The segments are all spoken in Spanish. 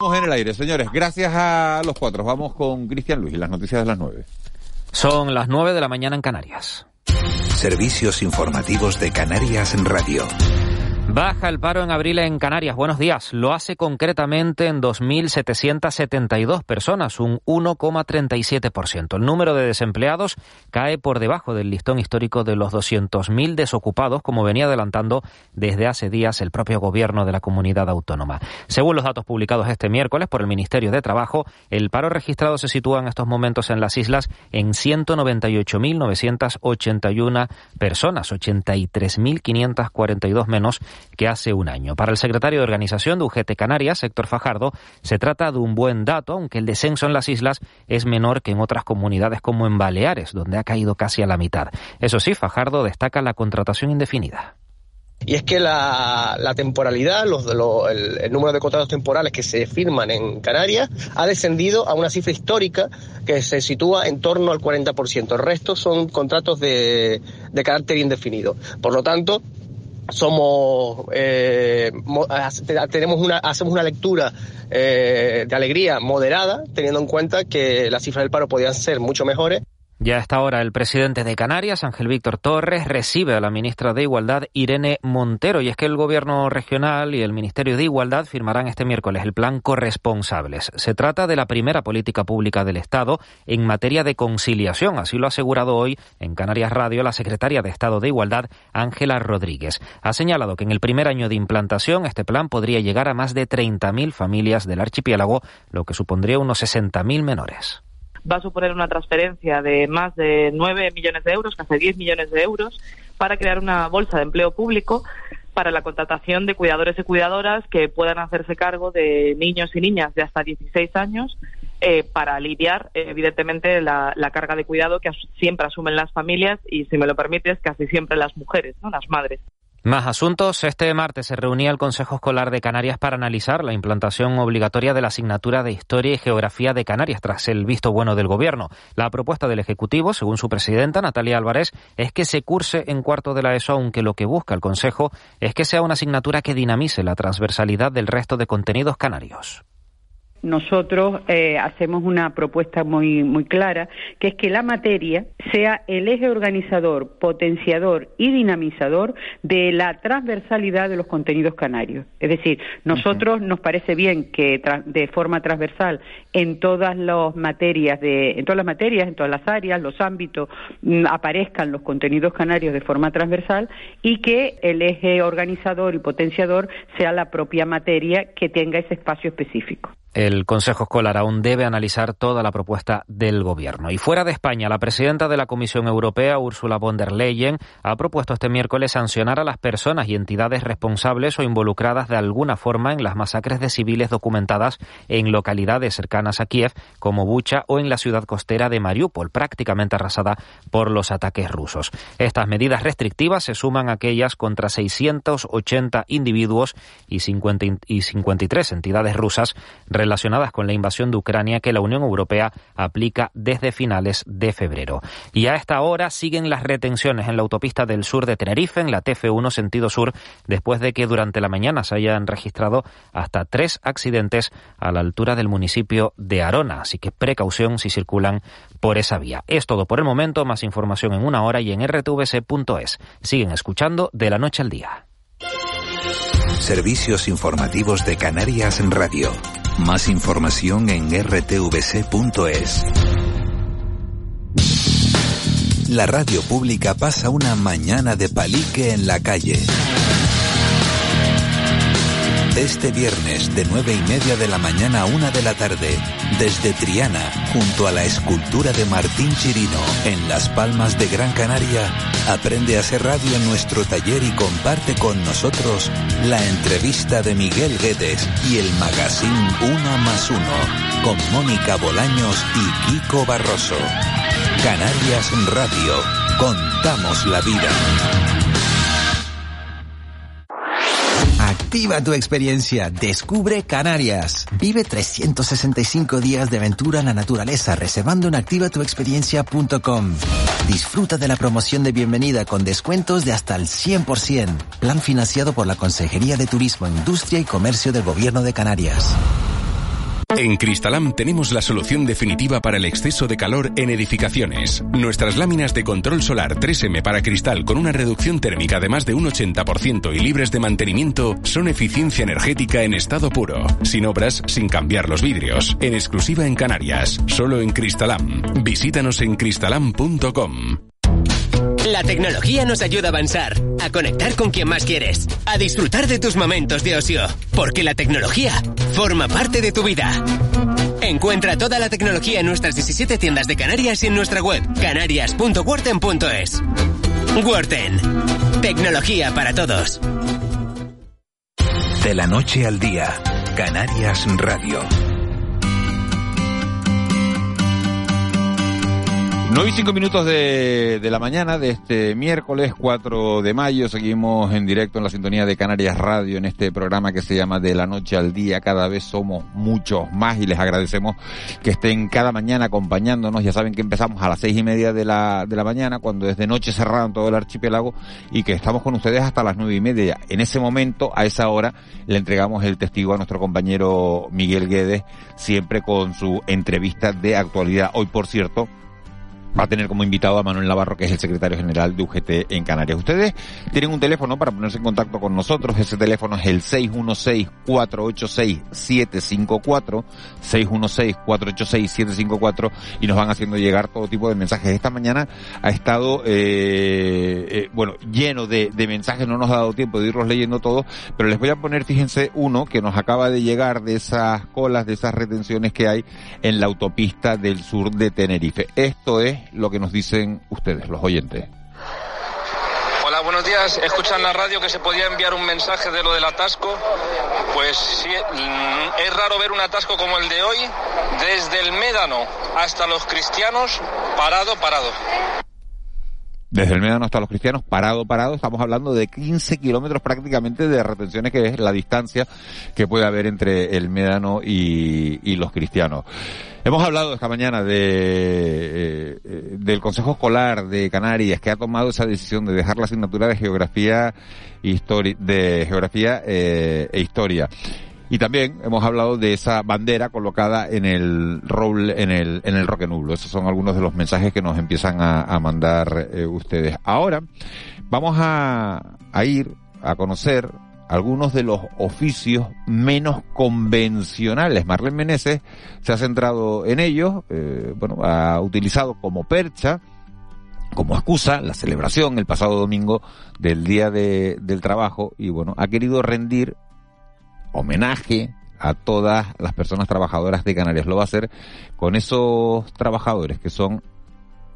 Estamos en el aire, señores. Gracias a los cuatro. Vamos con Cristian Luis y las noticias de las nueve. Son las nueve de la mañana en Canarias. Servicios informativos de Canarias en Radio. Baja el paro en abril en Canarias. Buenos días. Lo hace concretamente en 2.772 personas, un 1,37%. El número de desempleados cae por debajo del listón histórico de los 200.000 desocupados, como venía adelantando desde hace días el propio gobierno de la comunidad autónoma. Según los datos publicados este miércoles por el Ministerio de Trabajo, el paro registrado se sitúa en estos momentos en las islas en 198.981 personas, 83.542 menos que hace un año. Para el secretario de organización de UGT Canarias, Héctor Fajardo, se trata de un buen dato, aunque el descenso en las islas es menor que en otras comunidades como en Baleares, donde ha caído casi a la mitad. Eso sí, Fajardo destaca la contratación indefinida. Y es que la, temporalidad, los, el, el, número de contratos temporales que se firman en Canarias ha descendido a una cifra histórica que se sitúa en torno al 40%. El resto son contratos de, de carácter indefinido. Por lo tanto, somos eh, tenemos una hacemos una lectura eh, de alegría moderada teniendo en cuenta que las cifras del paro podían ser mucho mejores ya a esta hora el presidente de Canarias, Ángel Víctor Torres, recibe a la ministra de Igualdad, Irene Montero, y es que el gobierno regional y el Ministerio de Igualdad firmarán este miércoles el plan Corresponsables. Se trata de la primera política pública del Estado en materia de conciliación, así lo ha asegurado hoy en Canarias Radio la secretaria de Estado de Igualdad, Ángela Rodríguez. Ha señalado que en el primer año de implantación este plan podría llegar a más de 30.000 familias del archipiélago, lo que supondría unos 60.000 menores va a suponer una transferencia de más de 9 millones de euros, casi 10 millones de euros, para crear una bolsa de empleo público para la contratación de cuidadores y cuidadoras que puedan hacerse cargo de niños y niñas de hasta 16 años eh, para aliviar, evidentemente, la, la, carga de cuidado que siempre asumen las familias y, si me lo permites, casi siempre las mujeres, ¿no? las madres. Más asuntos. Este martes se reunía el Consejo Escolar de Canarias para analizar la implantación obligatoria de la asignatura de Historia y Geografía de Canarias tras el visto bueno del Gobierno. La propuesta del Ejecutivo, según su presidenta, Natalia Álvarez, es que se curse en cuarto de la ESO, aunque lo que busca el Consejo es que sea una asignatura que dinamice la transversalidad del resto de contenidos canarios nosotros eh, hacemos una propuesta muy, muy clara, que es que la materia sea el eje organizador, potenciador y dinamizador de la transversalidad de los contenidos canarios. Es decir, nosotros nos parece bien que de forma transversal en todas las materias, de, en todas las materias, en todas las áreas, los ámbitos mm, aparezcan los contenidos canarios de forma transversal y que el eje organizador y potenciador sea la propia materia que tenga ese espacio específico. El Consejo Escolar aún debe analizar toda la propuesta del Gobierno. Y fuera de España, la presidenta de la Comisión Europea, Ursula von der Leyen, ha propuesto este miércoles sancionar a las personas y entidades responsables o involucradas de alguna forma en las masacres de civiles documentadas en localidades cercanas a Kiev, como Bucha o en la ciudad costera de Mariupol, prácticamente arrasada por los ataques rusos. Estas medidas restrictivas se suman a aquellas contra 680 individuos y, 50 y 53 entidades rusas relacionadas con la invasión de Ucrania que la Unión Europea aplica desde finales de febrero. Y a esta hora siguen las retenciones en la autopista del sur de Tenerife, en la TF1 sentido sur, después de que durante la mañana se hayan registrado hasta tres accidentes a la altura del municipio de Arona. Así que precaución si circulan por esa vía. Es todo por el momento. Más información en una hora y en rtvc.es. Siguen escuchando de la noche al día. Servicios informativos de Canarias en Radio. Más información en rtvc.es. La radio pública pasa una mañana de palique en la calle Este viernes de nueve y media de la mañana a una de la tarde, desde Triana, junto a la escultura de Martín Chirino, en Las Palmas de Gran Canaria, aprende a hacer radio en nuestro taller y comparte con nosotros la entrevista de Miguel Guedes y el magazine Una más Uno, con Mónica Bolaños y Kiko Barroso. Canarias Radio, contamos la vida. Activa tu experiencia, descubre Canarias. Vive 365 días de aventura en la naturaleza reservando en activatuexperiencia.com. Disfruta de la promoción de bienvenida con descuentos de hasta el 100%. Plan financiado por la Consejería de Turismo, Industria y Comercio del Gobierno de Canarias. En Cristalam tenemos la solución definitiva para el exceso de calor en edificaciones. Nuestras láminas de control solar 3M para cristal con una reducción térmica de más de un 80% y libres de mantenimiento son eficiencia energética en estado puro, sin obras, sin cambiar los vidrios, en exclusiva en Canarias, solo en Cristalam. Visítanos en cristalam.com. La tecnología nos ayuda a avanzar, a conectar con quien más quieres, a disfrutar de tus momentos de ocio, porque la tecnología forma parte de tu vida. Encuentra toda la tecnología en nuestras 17 tiendas de Canarias y en nuestra web canarias.worten.es. Worten. Tecnología para todos. De la noche al día, Canarias Radio. 9 y 5 minutos de, de, la mañana de este miércoles 4 de mayo. Seguimos en directo en la sintonía de Canarias Radio en este programa que se llama De la Noche al Día. Cada vez somos muchos más y les agradecemos que estén cada mañana acompañándonos. Ya saben que empezamos a las seis y media de la, de la mañana cuando desde noche cerraron todo el archipiélago y que estamos con ustedes hasta las nueve y media. En ese momento, a esa hora, le entregamos el testigo a nuestro compañero Miguel Guedes, siempre con su entrevista de actualidad. Hoy, por cierto, va a tener como invitado a Manuel Navarro, que es el secretario general de UGT en Canarias. Ustedes tienen un teléfono para ponerse en contacto con nosotros. Ese teléfono es el 616-486-754, 616-486-754 y nos van haciendo llegar todo tipo de mensajes. Esta mañana ha estado, eh, eh, bueno, lleno de, de mensajes, no nos ha dado tiempo de irlos leyendo todos, pero les voy a poner, fíjense, uno que nos acaba de llegar de esas colas, de esas retenciones que hay en la autopista del sur de Tenerife. Esto es lo que nos dicen ustedes, los oyentes. Hola, buenos días. Escuchan la radio que se podía enviar un mensaje de lo del atasco. Pues sí, es raro ver un atasco como el de hoy, desde el Médano hasta los cristianos, parado, parado. Desde el Médano hasta los cristianos, parado, parado, estamos hablando de 15 kilómetros prácticamente de retenciones, que es la distancia que puede haber entre el Médano y, los cristianos. Hemos hablado esta mañana de, eh, del Consejo Escolar de Canarias que ha tomado esa decisión de dejar la asignatura de geografía, de geografía eh, e historia. Y también hemos hablado de esa bandera colocada en el roble, en el, en el Roque Nublo. Esos son algunos de los mensajes que nos empiezan a, a mandar eh, ustedes. Ahora vamos a, a ir a conocer algunos de los oficios menos convencionales. Marlene Meneses se ha centrado en ellos, eh, bueno, ha utilizado como percha, como excusa, la celebración el pasado domingo del Día de, del Trabajo y bueno, ha querido rendir homenaje a todas las personas trabajadoras de Canarias. Lo va a hacer con esos trabajadores que son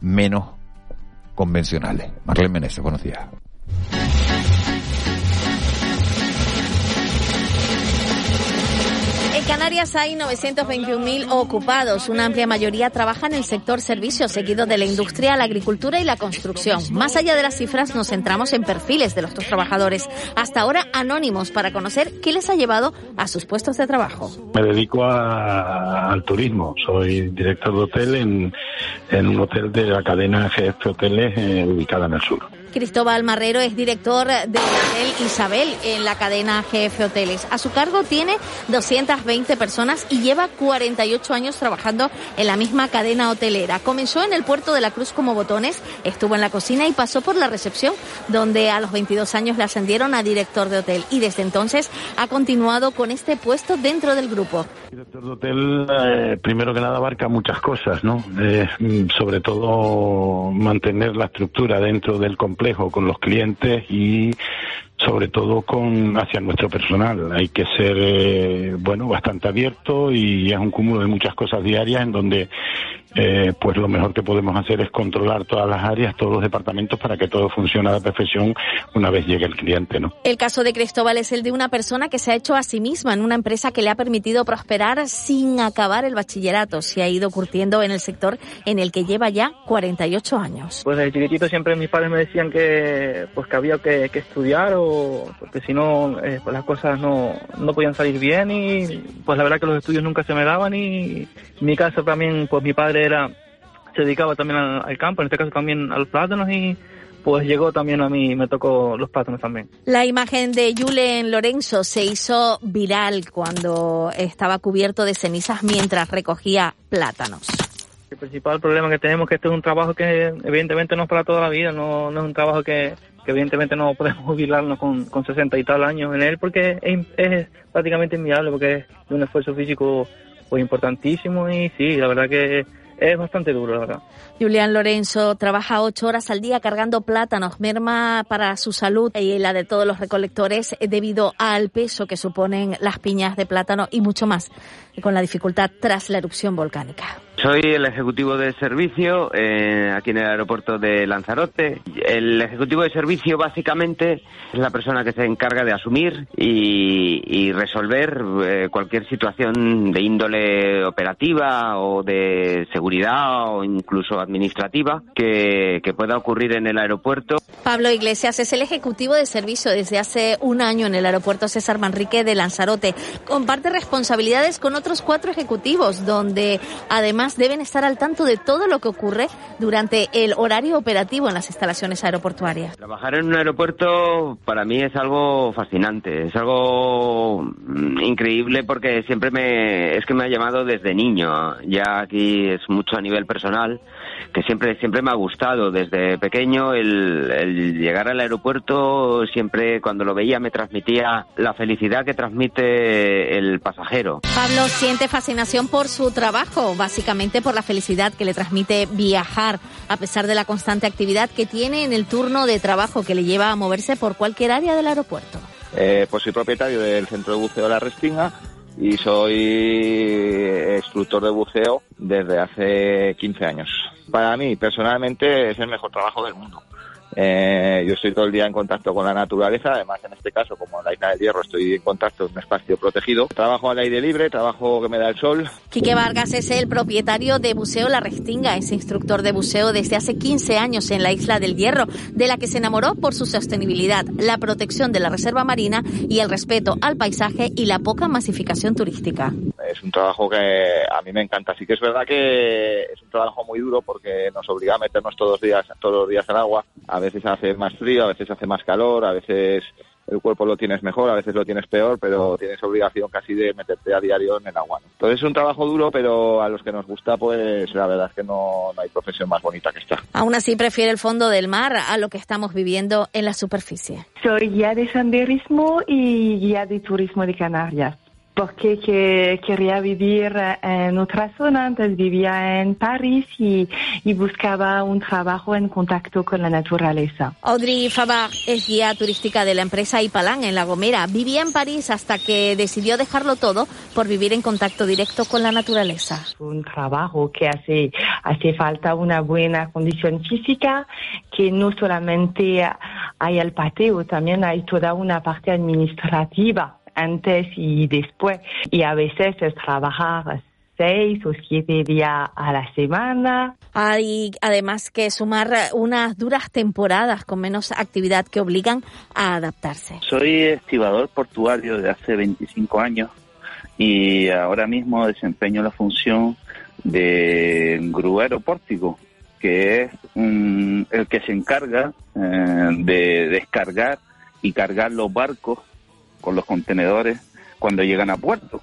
menos convencionales. Marlene Meneses, buenos días. En Canarias hay 921.000 ocupados. Una amplia mayoría trabaja en el sector servicios, seguido de la industria, la agricultura y la construcción. Más allá de las cifras, nos centramos en perfiles de los dos trabajadores, hasta ahora anónimos, para conocer qué les ha llevado a sus puestos de trabajo. Me dedico a, al turismo. Soy director de hotel en, un hotel de la cadena GF Hoteles eh, ubicada en el sur. Cristóbal Marrero es director del Hotel Isabel en la cadena GF Hoteles. A su cargo tiene 220 personas y lleva 48 años trabajando en la misma cadena hotelera. Comenzó en el puerto de la Cruz como botones, estuvo en la cocina y pasó por la recepción, donde a los 22 años le ascendieron a director de hotel y desde entonces ha continuado con este puesto dentro del grupo. Director de hotel, eh, primero que nada, abarca muchas cosas, ¿no? Eh, sobre todo mantener la estructura dentro del complejo con los clientes y sobre todo con hacia nuestro personal. Hay que ser, eh, bueno, bastante abierto y es un cúmulo de muchas cosas diarias en donde eh, pues lo mejor que podemos hacer es controlar todas las áreas, todos los departamentos para que todo funcione a la perfección una vez llegue el cliente, ¿no? El caso de Cristóbal es el de una persona que se ha hecho a sí misma en una empresa que le ha permitido prosperar sin acabar el bachillerato. Se ha ido curtiendo en el sector en el que lleva ya 48 años. Pues desde chiquitito siempre mis padres me decían que pues que había que, estudiar o porque si no eh, pues las cosas no, no podían salir bien y pues la verdad que los estudios nunca se me daban y en mi caso también pues mi padre era se dedicaba también al, campo, en este caso también a los plátanos y pues llegó también a mí, me tocó los plátanos también. La imagen de Julen Lorenzo se hizo viral cuando estaba cubierto de cenizas mientras recogía plátanos. El principal problema que tenemos es que este es un trabajo que evidentemente no es para toda la vida, no, no es un trabajo que, evidentemente no podemos jubilarnos con, con 60 y tal años en él porque es, es prácticamente inviable porque es un esfuerzo físico pues importantísimo y sí, la verdad que es bastante duro, la verdad. Julián Lorenzo trabaja ocho horas al día cargando plátanos, merma para su salud y la de todos los recolectores debido al peso que suponen las piñas de plátano y mucho más con la dificultad tras la erupción volcánica. Soy el ejecutivo de servicio eh, aquí en el aeropuerto de Lanzarote. El ejecutivo de servicio básicamente es la persona que se encarga de asumir y, resolver eh, cualquier situación de índole operativa o de seguridad o incluso administrativa que pueda ocurrir en el aeropuerto. Pablo Iglesias es el ejecutivo de servicio desde hace un año en el aeropuerto César Manrique de Lanzarote. Comparte responsabilidades con otros cuatro ejecutivos donde además deben estar al tanto de todo lo que ocurre durante el horario operativo en las instalaciones aeroportuarias. Trabajar en un aeropuerto para mí es algo fascinante, es algo mm, increíble porque siempre me es que me ha llamado desde niño. Ya aquí es mucho a nivel personal que siempre siempre me ha gustado desde pequeño el, llegar al aeropuerto siempre cuando lo veía me transmitía la felicidad que transmite el pasajero. Pablo siente fascinación por su trabajo, básicamente por la felicidad que le transmite viajar, a pesar de la constante actividad que tiene en el turno de trabajo que le lleva a moverse por cualquier área del aeropuerto. Eh, pues soy propietario del centro de buceo de la Respinga y soy instructor de buceo desde hace 15 años. Para mí, personalmente, es el mejor trabajo del mundo. Eh, yo estoy todo el día en contacto con la naturaleza, además en este caso, como en la isla del Hierro, estoy en contacto en un espacio protegido. Trabajo al aire libre, trabajo que me da el sol. Quique Vargas es el propietario de Buceo La Restinga, es instructor de buceo desde hace 15 años en la isla del Hierro, de la que se enamoró por su sostenibilidad, la protección de la reserva marina y el respeto al paisaje y la poca masificación turística. Es un trabajo que a mí me encanta. Sí que es verdad que es un trabajo muy duro porque nos obliga a meternos todos los días, todos los días al agua. A veces hace más frío, a veces hace más calor, a veces el cuerpo lo tienes mejor, a veces lo tienes peor, pero tienes obligación casi de meterte a diario en el agua. Entonces es un trabajo duro, pero a los que nos gusta, pues la verdad es que no, no hay profesión más bonita que esta. Aún así prefiere el fondo del mar a lo que estamos viviendo en la superficie. Soy guía de senderismo y guía de turismo de Canarias porque que quería vivir en otra zona, antes vivía en París y, buscaba un trabajo en contacto con la naturaleza. Audrey Fabar es guía turística de la empresa Ipalan en La Gomera. Vivía en París hasta que decidió dejarlo todo por vivir en contacto directo con la naturaleza. Un trabajo que hace, hace falta una buena condición física, que no solamente hay el pateo, también hay toda una parte administrativa antes y después. Y a veces es trabajar seis o siete días a la semana. Hay además que sumar unas duras temporadas con menos actividad que obligan a adaptarse. Soy estibador portuario de hace 25 años y ahora mismo desempeño la función de gruero pórtico, que es el que se encarga eh, de descargar y cargar los barcos con los contenedores cuando llegan a puerto.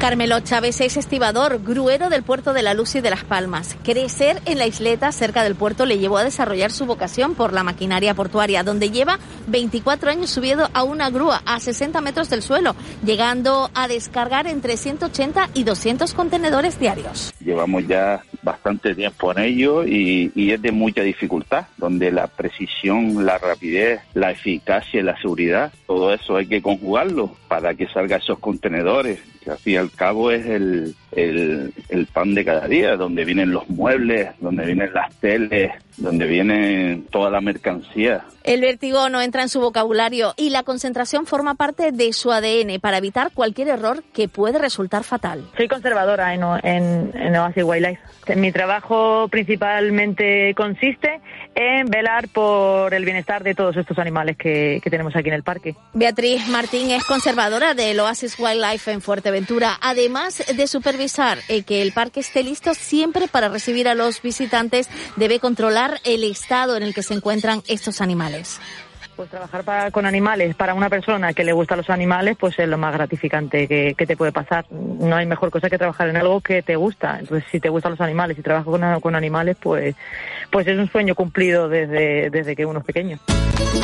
Carmelo Chávez es estibador, gruero del puerto de la Luz y de Las Palmas. Crecer en la isleta cerca del puerto le llevó a desarrollar su vocación por la maquinaria portuaria, donde lleva 24 años subido a una grúa a 60 metros del suelo, llegando a descargar entre 180 y 200 contenedores diarios. Llevamos ya bastante tiempo en ello y, y es de mucha dificultad, donde la precisión, la rapidez, la eficacia y la seguridad, todo eso hay que conjugarlo para que salga esos contenedores, que al fin y al cabo es el, el, el pan de cada día, donde vienen los muebles, donde vienen las teles, donde viene toda la mercancía. El vértigo no entra en su vocabulario y la concentración forma parte de su ADN para evitar cualquier error que puede resultar fatal. Soy conservadora en, en, en Oasis Wildlife. Mi trabajo principalmente consiste en velar por el bienestar de todos estos animales que, que tenemos aquí en el parque. Beatriz Martín es conservadora del Oasis Wildlife en Fuerteventura, además de supervisar eh, que el parque esté listo siempre para recibir a los visitantes, debe controlar el estado en el que se encuentran estos animales. Pues trabajar para, con animales para una persona que le gustan los animales, pues es lo más gratificante que, te puede pasar. No hay mejor cosa que trabajar en algo que te gusta. Entonces, si te gustan los animales y trabajas con, con animales, pues, pues es un sueño cumplido desde, desde que uno es pequeño.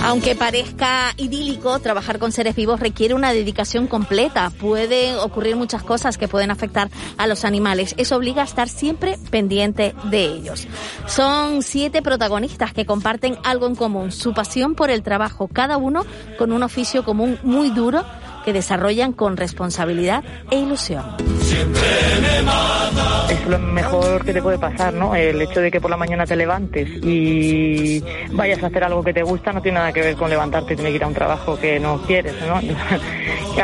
Aunque parezca idílico, trabajar con seres vivos requiere una dedicación completa. Pueden ocurrir muchas cosas que pueden afectar a los animales. Eso obliga a estar siempre pendiente de ellos. Son siete protagonistas que comparten algo en común, su pasión por el trabajo, cada uno con un oficio común muy duro que desarrollan con responsabilidad e ilusión. Es lo mejor que te puede pasar, ¿no? El hecho de que por la mañana te levantes y vayas a hacer algo que te gusta no tiene nada que ver con levantarte y tener que ir a un trabajo que no quieres, ¿no?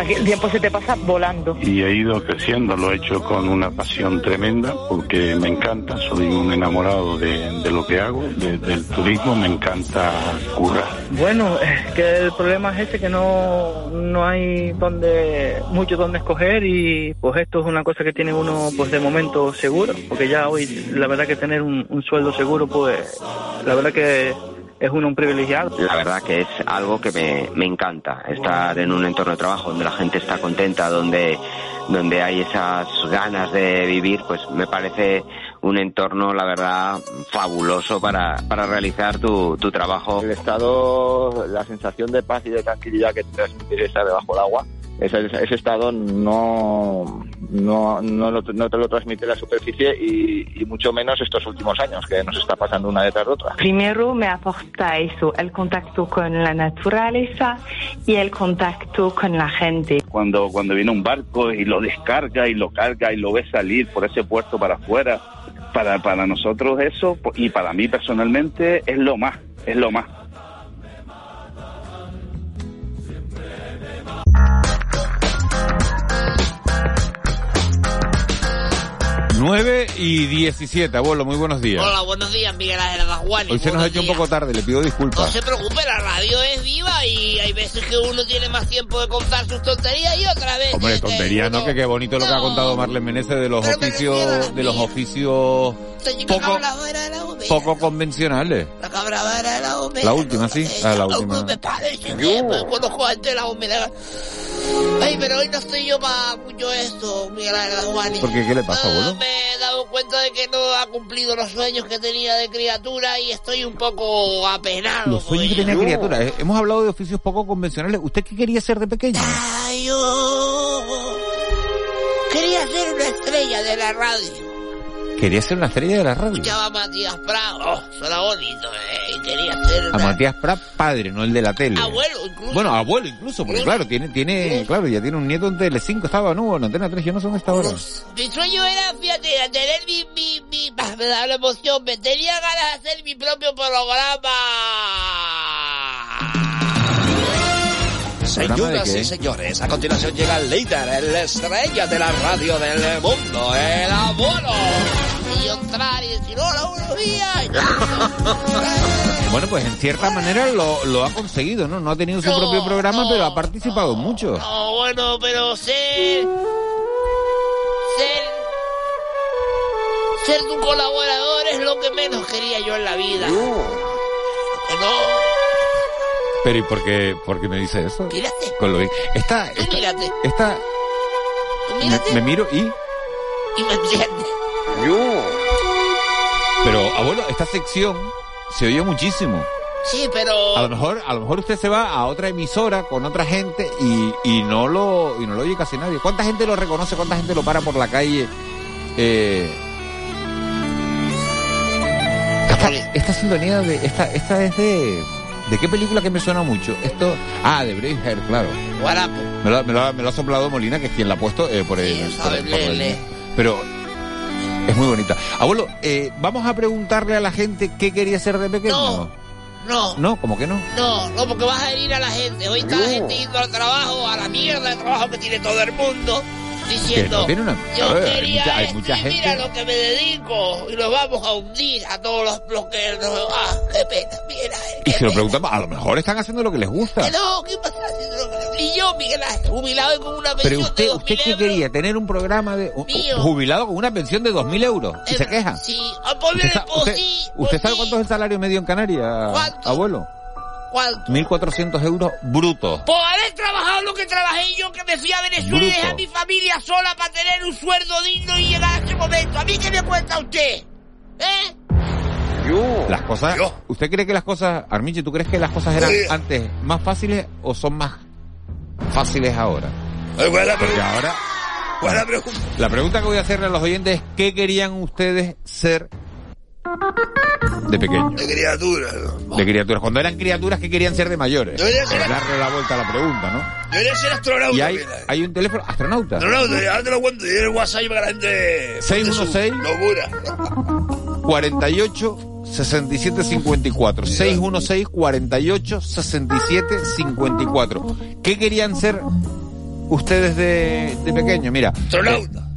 El tiempo se te pasa volando. Y he ido creciendo, lo he hecho con una pasión tremenda porque me encanta, soy un enamorado de, de lo que hago, de, del turismo, me encanta currar. Bueno, que el problema es ese que no, no hay donde mucho donde escoger y pues esto es una cosa que tiene uno pues de momento seguro, porque ya hoy la verdad que tener un, un sueldo seguro pues la verdad que es uno un privilegiado. La verdad que es algo que me, me encanta, estar en un entorno de trabajo donde la gente está contenta, donde, donde hay esas ganas de vivir, pues me parece un entorno, la verdad, fabuloso para, para realizar tu, tu trabajo. El estado, la sensación de paz y de tranquilidad que te transmite estar debajo del agua, ese, ese estado no, no, no, lo, no, te lo transmite la superficie y, y, mucho menos estos últimos años que nos está pasando una detrás de otra. Primero me aporta eso, el contacto con la naturaleza y el contacto con la gente. Cuando, cuando viene un barco y lo descarga y lo carga y lo ve salir por ese puerto para afuera, para, para nosotros eso y para mí personalmente es lo más, es lo más. 9 y 17, abuelo, muy buenos días. Hola, buenos días, Miguel Ángel Juan. Hoy se nos ha hecho un poco tarde, le pido disculpas. No se preocupe, la radio es viva y hay veces que uno tiene más tiempo de contar sus tonterías y otra vez. Hombre, que tontería, uno... ¿no? Que qué bonito lo que ha contado Marlene Menezes de los oficios, de los oficios poco, poco convencionales. La cabra de la. La última, sí. Ah, la última. Me parece que me conozco antes la humedad. Ay, pero hoy no estoy yo para mucho esto, Miguel Ángel Juan. ¿Por qué? ¿Qué le pasa, abuelo? Me he dado cuenta de que no ha cumplido los sueños que tenía de criatura y estoy un poco apenado. Los sueños que tenía criatura. Eh, Hemos hablado de oficios poco convencionales. ¿Usted qué quería ser de pequeño? Ay, yo quería ser una estrella de la radio. Quería ser una estrella de la radio. Escuchaba a Matías Prado, oh, suena bonito, eh. Y quería ser A Matías Prat, padre, no el de la tele. Abuelo, incluso. Bueno, abuelo incluso, porque claro, tiene, tiene, claro, ya tiene un nieto en Tele5, estaba, no, en Antena 3, yo no sé dónde está ahora. Mi sueño era, fíjate, tener mi, mi, mi, me da la emoción, me tenía ganas de hacer mi propio programa. Señoras y señores, a continuación llega el líder, el estrella de la radio del mundo, el abuelo. Y entrar y decir, hola, buenos días. Bueno, pues en cierta manera lo, lo ha conseguido, ¿no? No ha tenido su No, propio programa, no, pero ha participado mucho. No, bueno, pero ser... Ser... Ser tu colaborador es lo que menos quería yo en la vida. No... Pero ¿y por qué, por qué me dice eso? Mírate. Con lo bien. Esta, Tú esta, mírate. me, mírate. me miro y, Y me entiendes. pero abuelo, esta sección se oye muchísimo. Sí, pero... A lo mejor, a lo mejor usted se va a otra emisora con otra gente y, y no lo, y no lo oye casi nadie. ¿Cuánta gente lo reconoce? ¿Cuánta gente lo para por la calle? Eh, Esta, esta sintonía de, esta, esta es de, ¿de qué película que me suena mucho? Esto, ah, de Braveheart, claro. Guarapo. Me lo, me lo ha- me lo ha soplado Molina, que es quien la ha puesto eh, por el, por sabe el- por el- leerle. Pero es muy bonita. Abuelo, eh, vamos a preguntarle a la gente qué quería ser de pequeño. No. No. No, ¿cómo que no? No, no, porque vas a herir a la gente. Hoy está la gente yendo al trabajo, a la mierda de trabajo que tiene todo el mundo, diciendo, no una- yo ver, hay quería mucha- hay mucha y mira gente- lo que me dedico y nos vamos a hundir a todos los, los que... nos- ah, qué pena, mira. Y si lo preguntamos, a lo mejor están haciendo lo que les gusta. Que no, ¿qué pasa? Y yo, Miguel Ángel, jubilado y con una Pero pensión usted, de ¿usted 2.000 qué euros. quería? ¿Tener un programa de un- jubilado con una pensión de 2.000 euros? ¿Y se queja? Sí, ¿Usted, usted- sí, usted sabe cuánto es el salario medio en Canarias, ¿Cuánto? abuelo? ¿Cuánto? 1.400 euros brutos. Por haber trabajado lo que trabajé yo, que me fui a Venezuela y dejé a mi familia sola para tener un sueldo digno y llegar a ese momento. ¿A mí qué me cuenta usted? ¿Eh? Las cosas, ¿usted cree que las cosas, Armichi, tú crees que las cosas eran Sí. antes más fáciles o son más fáciles ahora? ¿Cuál es la Porque pregunta? ahora, la pregunta que voy a hacerle a los oyentes es, ¿qué querían ustedes ser de pequeños? De criatura, ¿no? De criaturas. Cuando eran criaturas, ¿qué querían ser de mayores? Debería ser- darle la vuelta a la pregunta, ¿no? Debería ser astronauta. Y hay, mira. hay un teléfono, astronauta. Astronauta, ahora te lo cuento. Y el WhatsApp para que la gente... 616. Locura. 48 67 54 616 48 67 54 ¿Qué querían ser ustedes de, de pequeño? Mira. Astronauta.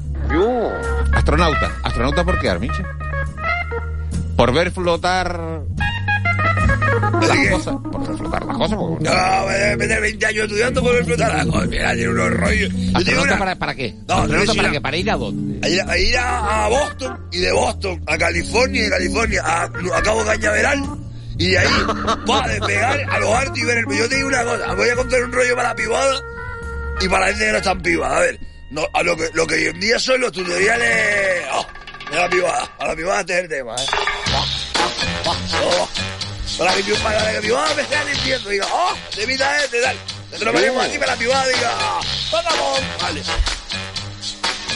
Astronauta. ¿Astronauta por qué, Armiche? Por ver flotar las cosas. Por ver flotar las cosas. porque- No, a meter 20 años estudiando por explotar la cosa. Mira, tiene unos rollos. Yo tengo ¿Astronauta una... para, para qué? No, ¿Astronauta no, para qué? ¿Para ir a dónde? A ir, a, ir a- a Boston y de Boston a California y de California a, a Cabo Cañaveral y de ahí para despegar a los altos y ver el... Yo te digo una cosa, voy a contar un rollo para la pivada y para la gente que no está en pivada. A ver, no, a lo que, lo que hoy en día son los tutoriales oh, de la pivada. A la pivada este es el tema, ¿eh? Para que yo para que pivada me esté diciendo, diga, oh, de mitad este, tal. Nosotros lo ponemos aquí para la pivada, diga, vamos, vale.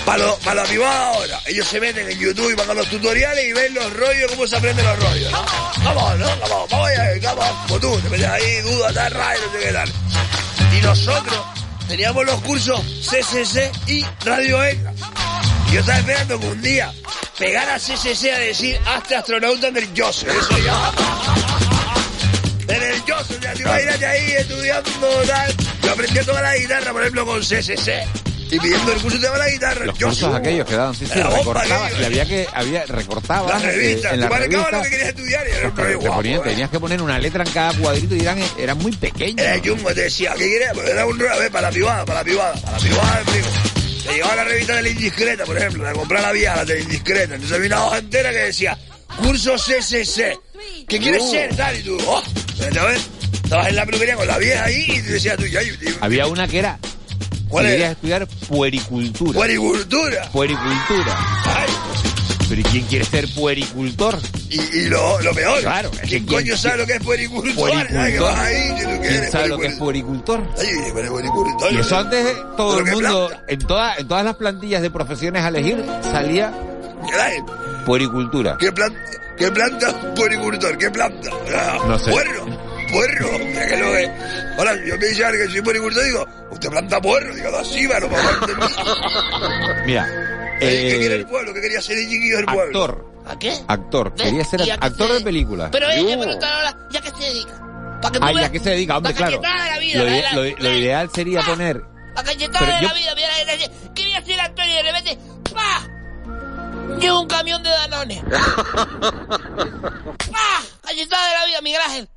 Para, lo- para la privada ahora, ellos se meten en YouTube y van a los tutoriales y ven los rollos, cómo se aprenden los rollos, ¿no? Vamos, ¿no? Vamos, vamos vamos, como tú, te metes ahí, duda, tal, radio, no sé qué tal. Y nosotros teníamos los cursos CCC y Radio. Y yo estaba esperando que un día pegara a CCC a decir, hazte astronauta en el Joseph, eso ya. En el Joseph, ya te imagínate ahí estudiando tal. Yo aprendí a tocar la guitarra, por ejemplo, con CCC. Y pidiendo el curso de la guitarra. Los yo cursos aquellos que daban, sí, sí, La bomba recortaba, aquello. y había que, había, recortaba Las revistas, en tú la marcabas revista, lo que querías estudiar y era te- te guapo, ponían- ¿eh? tenías que poner una letra en cada cuadrito y eran, eran muy pequeños. Era chungo, te decía, ¿qué quieres? Pues era un rollo, a ver, para la privada, para la privada, para la privada, primo. Te llegaba la revista de la indiscreta, por ejemplo, la comprar la vieja, la de la indiscreta. Entonces había una hoja entera que decía, curso CCC. ¿Qué quieres Uh. ser? Tal, y tú, oh, ver. Estabas en la peluquería con la vieja ahí y te decía tú, ya, yo, Había una que era, ¿Cuál que era? estudiar puericultura. Puericultura. Puericultura. Pero ¿y quién quiere ser puericultor? Y, y lo, lo peor, Claro, es ¿quién coño sabe lo que es puericultor? Puericultor. ¿Sabes que vas ahí? ¿Qué tú ¿Quién sabe lo que es puericultor? Ay, pero puericultor. Y eso antes todo el mundo, en, toda, en todas las plantillas de profesiones a elegir, salía puericultura. ¿Qué planta? ¿Qué planta? Puericultor, ¿qué planta? No sé. Puerro, que lo es. Ahora, yo me dice alguien que soy puericultor, digo, usted planta puerro, digo, así, pero para entender. Mira, ¿Qué eh, quiere el pueblo? ¿Qué quería ser el chiquillo del pueblo? actor, ¿A qué? actor, ¿Ves? quería ser ¿Y a qué actor se- de película. Pero ella me preguntaron ahora, ¿ya qué se dedica? Para que tú Ay, veas- ¿a qué se dedica? Hombre, claro. la vida, Lo, la- la- lo- lo ideal sería poner... La cachetada Pero de yo- la vida, mira, mira, quería ser actor y de repente, ¡pa! Llega un camión de Danone. ¡Pa! Cachetada de la vida, Miguel Ángel.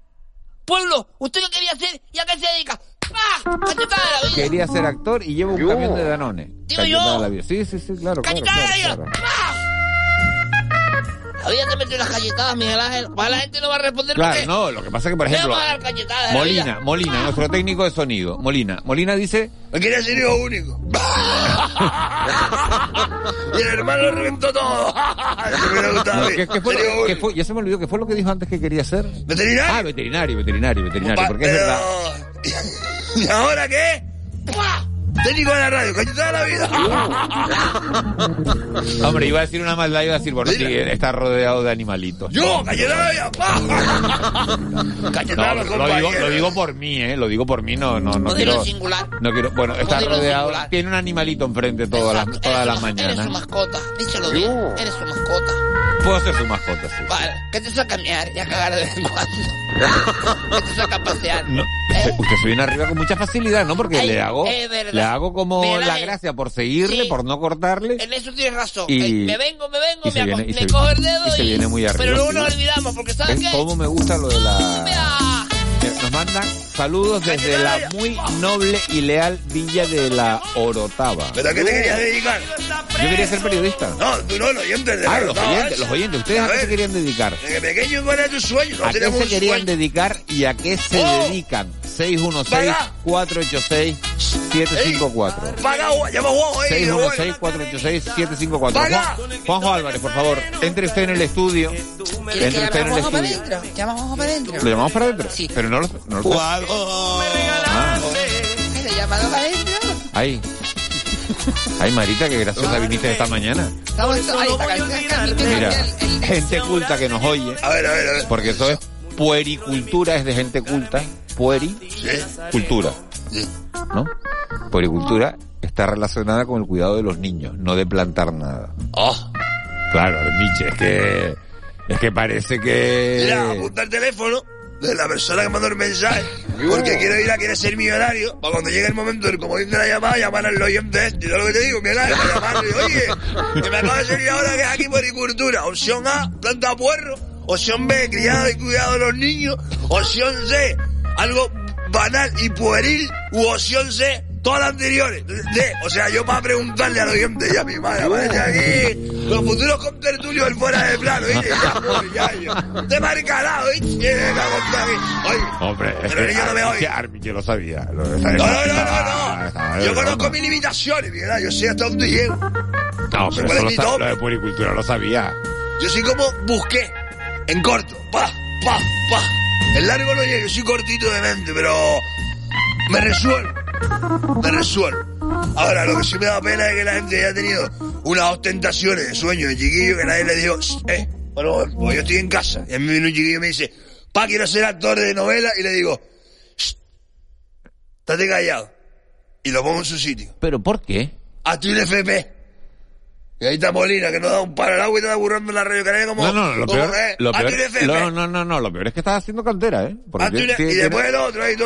Pueblo, ¿usted qué quería hacer y a qué se dedica? ¡Pa! Cachetada de la vida. Quería ser actor y lleva un camión de Danone. Digo Cachetada yo. de la vida. Sí, sí, sí, claro, claro, ¡Cachetada de la vida! claro, claro. La vida te mete las cachetadas, Miguel Ángel. Ojalá la gente no va a responder Claro, porque no, lo que pasa es que, por ejemplo, Molina. Molina, nuestro técnico de sonido, Molina. Molina dice... Me quería ser hijo único. y el hermano lo reventó todo. No. ¿qué- qué fue lo- qué fue? ya se me olvidó, ¿qué fue lo que dijo antes que quería ser? ¿Veterinario? Ah, veterinario, veterinario, veterinario, porque es verdad. ¿Y ahora qué? ¡Pua! Técnico de la radio, coño, toda la vida. Hombre, iba a decir una maldad, iba a decir, bueno, sí, está rodeado de animalitos. Yo, Cayetano, No, lo, digo, lo digo por mí, ¿eh? Lo digo por mí, no, no, no quiero... singular. No quiero, bueno, está rodeado, singular. tiene un animalito enfrente todas las, todas las Eres su mañanas. mascota. Díselo bien. Eres su mascota. Puedo ser su mascota, sí. Vale. ¿Qué te saca a mear y a cagar de vez en cuando? ¿Qué te saca a pasear? No, usted se viene arriba con mucha facilidad, ¿no? Porque Ay, le hago, es verdad. Le hago como la gracia por seguirle, Sí. por no cortarle. En eso tienes razón. Y- me vengo, me vengo, me, viene- me cojo el dedo y se viene muy arriba, Pero luego nos olvidamos, porque ¿sabes ¿Ves qué? cómo me gusta lo de la... Nos mandan saludos desde la muy noble y leal villa de la Orotava. ¿Pero qué te querías dedicar? Yo quería ser periodista. No, tú no, los oyentes de Ah, la los oyentes, los oyentes. ¿Ustedes a, qué ver, se querían dedicar? Desde pequeño, ¿cuál era tu sueño? No ¿A qué se querían sueño. dedicar y a qué se Oh. dedican? 616-486-754. Paga, llama a Juan, eh, y bueno. 616-486-754. Paga. Juan- Juanjo Álvarez, por favor, entre usted en el estudio. ¿Quieres Entre usted en el estudio. adentro? ¿Llamamos para adentro? ¿Lo llamamos para adentro? Sí. Pero no lo... No lo Ah, ¿Qué le llamado para adentro? ahí. Ay, Marita, que graciosa viniste esta mañana. Estamos ahí, esta canción me Mira, gente culta que nos oye. A ver, a ver, a ver. Porque eso es puericultura, es de gente culta. Pueri, cultura. ¿No? Puericultura está relacionada con el cuidado de los niños, no de plantar nada. Oh. Claro, Miche, es que, es que parece que... Mira, apunta el teléfono de la persona que mandó el mensaje, porque quiero ir a quiere ser millonario, para cuando llegue el momento del comodín de la llamada, llamar al oyente este, y todo lo que te digo, mira, llamarle, oye, que me acaba de salir ahora que es aquí puericultura, opción A, planta puerro, opción B, criado y cuidado de los niños, opción C, algo banal y pueril, u opción C, todas las anteriores. O sea, yo para preguntarle al oyente y a mi madre, aparece aquí, los futuros contertulios del fuera de plano, ¿viste? Ya, ya, yo. Te marcará, mí. Oye, Hombre, Pero el niño no me Armiche, oye. Armiche lo sabía. No, no, no, no, no. Yo conozco mis limitaciones, mira, yo sé hasta dónde llego. No, pero ¿Cuál eso es lo, de puericultura lo sabía. Yo soy como busqué, en corto, pa, pa, pa. En largo no llego, yo soy cortito de mente, pero me resuelvo, me resuelvo. Ahora, lo que sí me da pena es que la gente haya tenido unas ostentaciones de sueño de chiquillo que nadie le dijo, eh, bueno, pues yo estoy en casa. Y a mí viene un chiquillo y me dice, pa, quiero ser actor de novela, y le digo, "Shh, estate callado. Y lo pongo en su sitio. ¿Pero por qué? Hazte un FP. Y ahí está Molina, que no da un palo al agua y está burrando en la radio canaria como... No, no, lo peor, eh, lo peor, no, no, no, no, lo peor es que estás haciendo cantera, ¿eh? Y después el otro, ahí,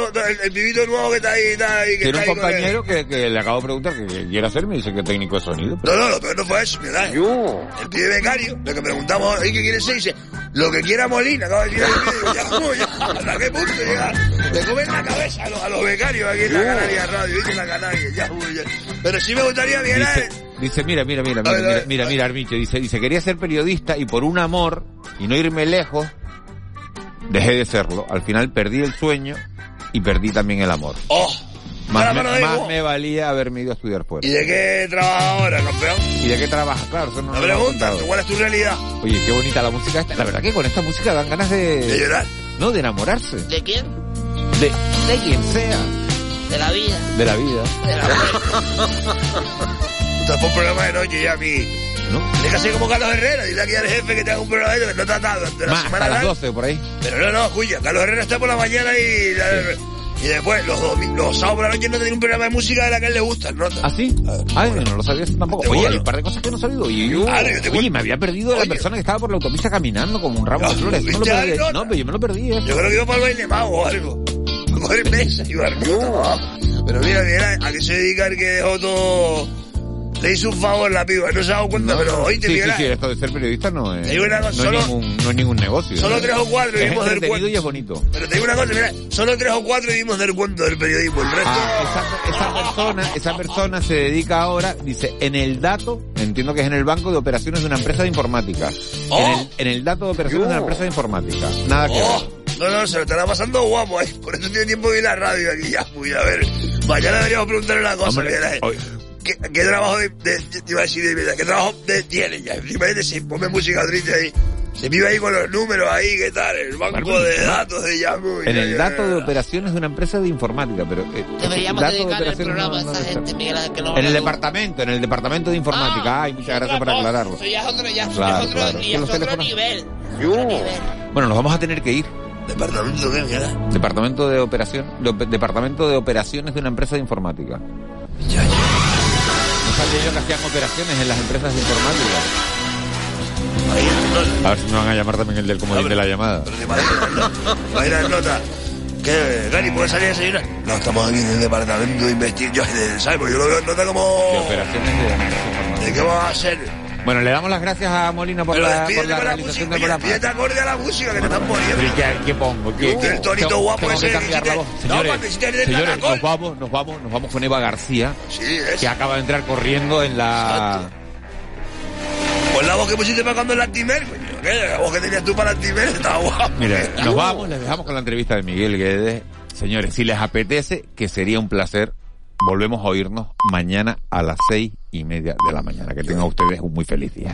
el, pibito nuevo que está ahí, está ahí, que Tiene está un compañero que, le acabo de preguntar que, quiere hacer, me dice que técnico de sonido. No, no, lo peor no fue eso, mira. El pibe becario, lo que preguntamos, ¿y qué quiere ser? Dice, lo que quiera Molina, acaba de decir el ya, ¿cómo, ya, ¿hasta qué punto llega? Le comen la cabeza a los, becarios aquí en la Canaria Radio. En la Canaria, ya, ya. Pero sí me gustaría mirar, Dice, mira, mira, mira, mira, mira, ver, mira, mira, Armiche, dice, dice, quería ser periodista y por un amor y no irme lejos, dejé de serlo. Al final perdí el sueño y perdí también el amor. ¡Oh! Más, Para, me, más me valía haberme ido a estudiar fuera. ¿y de qué trabajas ahora, campeón? ¿Y de qué trabajas? Claro, eso no No me preguntas. ¿cuál es tu realidad? Oye, qué bonita la música esta. La verdad que con esta música dan ganas de... De llorar. No, de enamorarse. ¿De quién? De, de quien sea. De la vida. De la vida. De la muerte. Fue un programa de noche ya, mi... ¿No? Ser como Carlos Herrera, dile aquí al jefe que te haga un programa de que no te ha dado durante la Más, semana. hasta las larga. 12 por ahí. Pero no, no, escucha, Carlos Herrera está por la mañana y, y después los, los sábados por la noche no tiene un programa de música de la que a él le gusta, ¿no? ¿Ah, sí? Ay, no lo sabía eso tampoco. Oye, hay un par de cosas que no he sabido. Oye, yo- oye, me había perdido la persona que estaba por la autopista caminando como un ramo de flores. Eso. No, pero yo me lo perdí. ¿eh? Yo creo que iba para el baile mago o algo. A coger mesa y barbudo. Pero mira, mira, a qué se dedica el que dejó todo... Le hizo un favor la piba, no se ha dado cuenta, pero oíste, sí, sí, mira, sí, esto de ser periodista no es, Te una no, cosa, es solo- ningún, no es ningún negocio. solo ¿eh? tres o cuatro Es vivimos del cuento. y es bonito. Pero te digo una cosa, mira, solo tres o cuatro dimos del cuento del periodismo, el resto... Ah, esa, esa persona, esa persona se dedica ahora, dice, en el dato, entiendo que es en el banco de operaciones de una empresa de informática. Oh. En, el, en el dato de operaciones de una empresa de informática. Nada que Oh, ver. no, no, se lo estará pasando guapo ahí. Por eso tiene tiempo de ir a la radio aquí ya. Voy a ver. Mañana deberíamos preguntarle una cosa. Hombre, mira, eh. ¿Qué, qué trabajo de, de- te iba a decir de verdad? ¿Qué trabajo de, tiene ya? Imagínate si ponme música triste ahí. Se vive ahí con los números ahí, ¿qué tal? El banco de datos de Yahoo. En el dato de operaciones de una empresa de informática, pero... eh, Deberíamos dato de dedicar el programa a no- no esa está. gente, Miguel Ángel. no En el departamento, en el departamento de informática. Ay, muchas gracias por aclararlo. Eso ya es otro, ya, Claro, es otro, claro. es otro teléfonos- nivel. Bueno, nos vamos a tener que ir. ¿Departamento qué? Departamento de operación, de op- departamento de operaciones de una empresa de informática. Ya, ya. No yo que hacían operaciones en las empresas de informática. A ver si me van a llamar también el del comodín de la llamada. Imagina la nota. ¿Qué, Gary, puedes salir a desayunar? No, estamos aquí en el departamento de investigación. ¿Sabes? Porque yo lo veo en nota como... De operaciones de. ¿De qué vamos a hacer? Bueno, le damos las gracias a Molina por Pero la, por la con la realización del programa. despídete acorde a la música que te están poniendo. Pero ¿y qué, qué pongo? ¿Qué, qué- el tonito tengo- guapo ese que cambiar la voz. No, Señores, de señores, nos vamos, nos vamos, nos vamos con Eva García, Sí, es. que acaba de entrar corriendo en la... Pues la voz que pusiste para cuando el antimer, coño. ¿Qué? La voz que tenías tú para el antimer estaba guapo. Mire, nos vamos, les dejamos con la entrevista de Miguel Guedes. Señores, si les apetece, que sería un placer, volvemos a oírnos mañana a las seis y media de la mañana. Que tengan ustedes un muy feliz día.